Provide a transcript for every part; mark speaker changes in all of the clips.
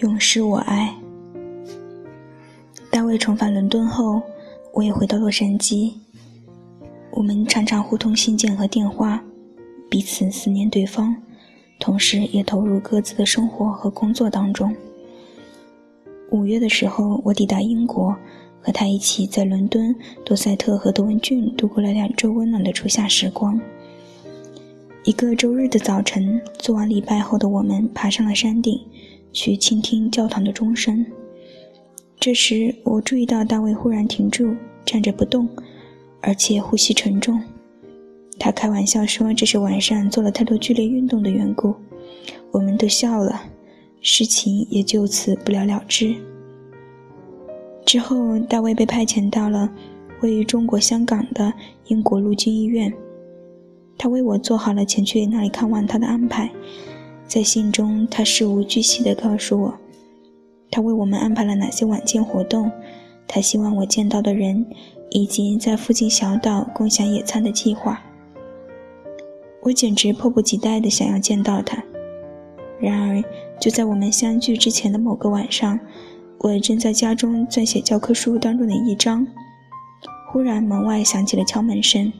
Speaker 1: 永失我爱。大卫重返伦敦后，我也回到洛杉矶。我们常常互通信件和电话，彼此思念对方，同时也投入各自的生活和工作当中。五月的时候，我抵达英国，和他一起在伦敦、多塞特和德文郡度过了两周温暖的初夏时光。一个周日的早晨，做完礼拜后的我们爬上了山顶。去倾听教堂的钟声。这时，我注意到大卫忽然停住，站着不动，而且呼吸沉重。他开玩笑说：“这是晚上做了太多剧烈运动的缘故。”我们都笑了，事情也就此不了了之。之后，大卫被派遣到了位于中国香港的英国陆军医院，他为我做好了前去那里看望他的安排。在信中，他事无巨细地告诉我，他为我们安排了哪些晚间活动，他希望我见到的人，以及在附近小岛共享野餐的计划。我简直迫不及待地想要见到他。然而，就在我们相聚之前的某个晚上，我正在家中撰写教科书当中的一章，忽然门外响起了敲门声。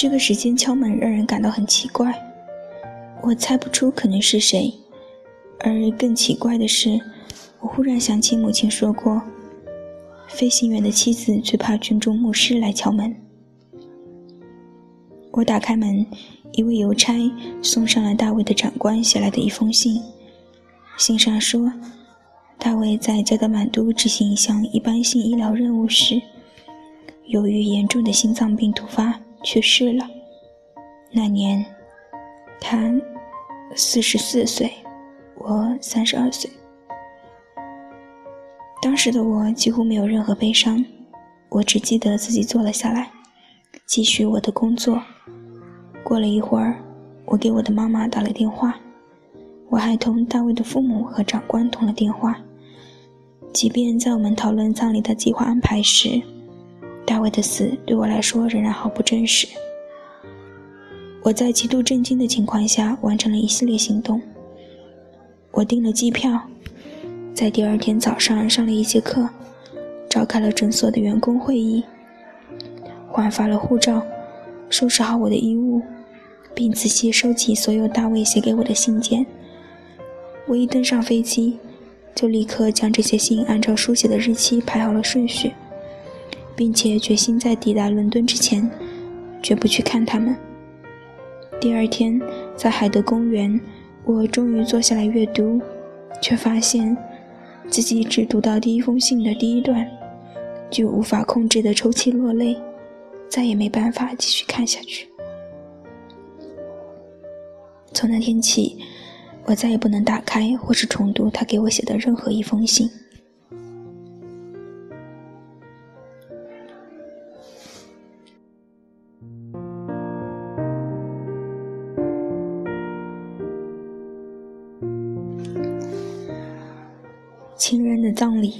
Speaker 1: 这个时间敲门让人感到很奇怪，我猜不出可能是谁。而更奇怪的是，我忽然想起母亲说过，飞行员的妻子最怕军中牧师来敲门。我打开门，一位邮差送上了大卫的长官写来的一封信。信上说，大卫在加德满都执行一项一般性医疗任务时，由于严重的心脏病突发。去世了。那年，他四十四岁，我三十二岁。当时的我几乎没有任何悲伤，我只记得自己坐了下来，继续我的工作。过了一会儿，我给我的妈妈打了电话，我还同大卫的父母和长官通了电话。即便在我们讨论葬礼的计划安排时，大卫的死对我来说仍然毫不真实。我在极度震惊的情况下完成了一系列行动。我订了机票，在第二天早上上了一节课，召开了诊所的员工会议，换发了护照，收拾好我的衣物，并仔细收集所有大卫写给我的信件。我一登上飞机，就立刻将这些信按照书写的日期排好了顺序。并且决心在抵达伦敦之前，绝不去看他们。第二天，在海德公园，我终于坐下来阅读，却发现自己只读到第一封信的第一段，就无法控制的抽泣落泪，再也没办法继续看下去。从那天起，我再也不能打开或是重读他给我写的任何一封信。亲人的葬礼，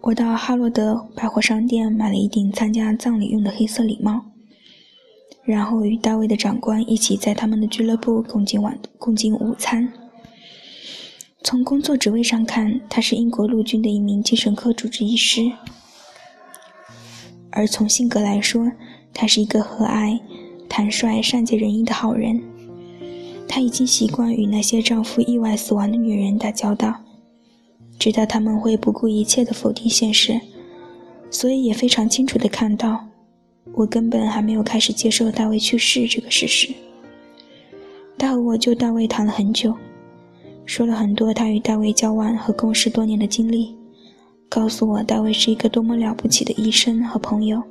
Speaker 1: 我到哈罗德百货商店买了一顶参加葬礼用的黑色礼帽，然后与大卫的长官一起在他们的俱乐部共进晚共进午餐。从工作职位上看，他是英国陆军的一名精神科主治医师；而从性格来说，他是一个和蔼、坦率、善解人意的好人。他已经习惯与那些丈夫意外死亡的女人打交道。知道他们会不顾一切地否定现实，所以也非常清楚地看到，我根本还没有开始接受大卫去世这个事实。他和我就大卫谈了很久，说了很多他与大卫交往和共事多年的经历，告诉我大卫是一个多么了不起的医生和朋友。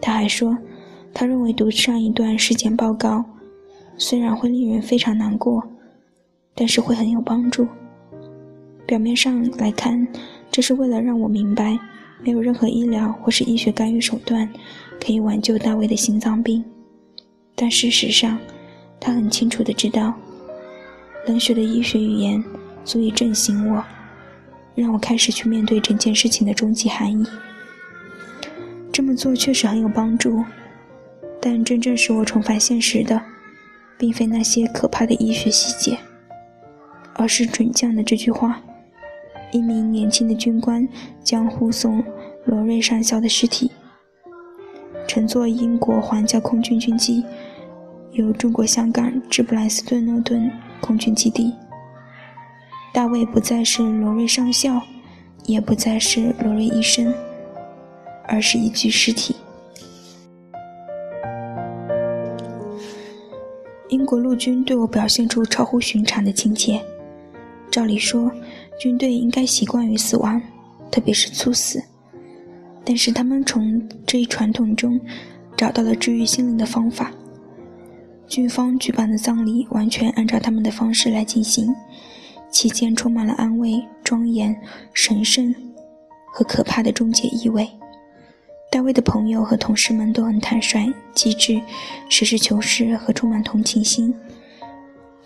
Speaker 1: 他还说，他认为读上一段尸检报告，虽然会令人非常难过，但是会很有帮助。表面上来看，这是为了让我明白，没有任何医疗或是医学干预手段可以挽救大卫的心脏病。但事实上，他很清楚的知道，冷血的医学语言足以震醒我，让我开始去面对整件事情的终极含义。这么做确实很有帮助，但真正使我重返现实的，并非那些可怕的医学细节，而是准将的这句话：一名年轻的军官将护送罗瑞上校的尸体乘坐英国皇家空军军机，由中国香港至布莱斯顿诺顿空军基地。大卫不再是罗瑞上校，也不再是罗瑞医生，而是一具尸体。英国陆军对我表现出超乎寻常的亲切。照理说，军队应该习惯于死亡，特别是猝死。但是他们从这一传统中找到了治愈心灵的方法。军方举办的葬礼完全按照他们的方式来进行。期间充满了安慰、庄严、神圣和可怕的终结意味。大卫的朋友和同事们都很坦率、机智、实事求是和充满同情心。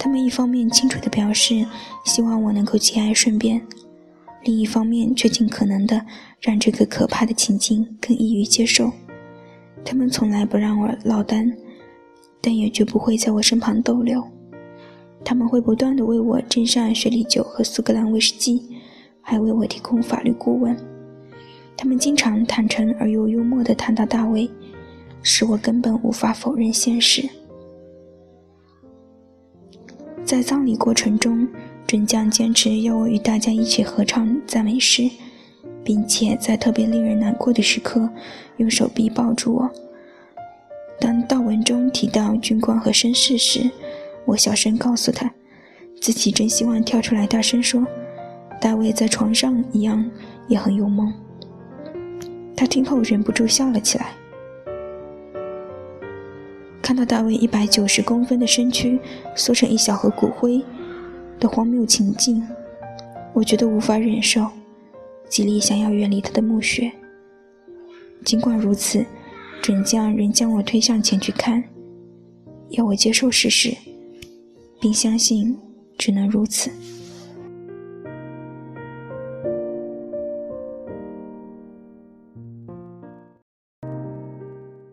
Speaker 1: 他们一方面清楚地表示希望我能够节哀顺变，另一方面却尽可能地让这个可怕的情境更易于接受。他们从来不让我落单，但也绝不会在我身旁逗留。他们会不断地为我斟上雪莉酒和苏格兰威士忌，还为我提供法律顾问。他们经常坦诚而又幽默地谈到大卫，使我根本无法否认现实。在葬礼过程中，准将坚持要我与大家一起合唱赞美诗，并且在特别令人难过的时刻，用手臂抱住我。当悼文中提到军官和绅士时，我小声告诉他，自己真希望跳出来大声说：“大卫在床上一样也很有梦。”他听后忍不住笑了起来。看到大卫一百九十公分的身躯缩成一小盒骨灰的荒谬情境，我觉得无法忍受，极力想要远离他的墓穴。尽管如此，准将仍将我推向前去看，要我接受事实。并相信，只能如此。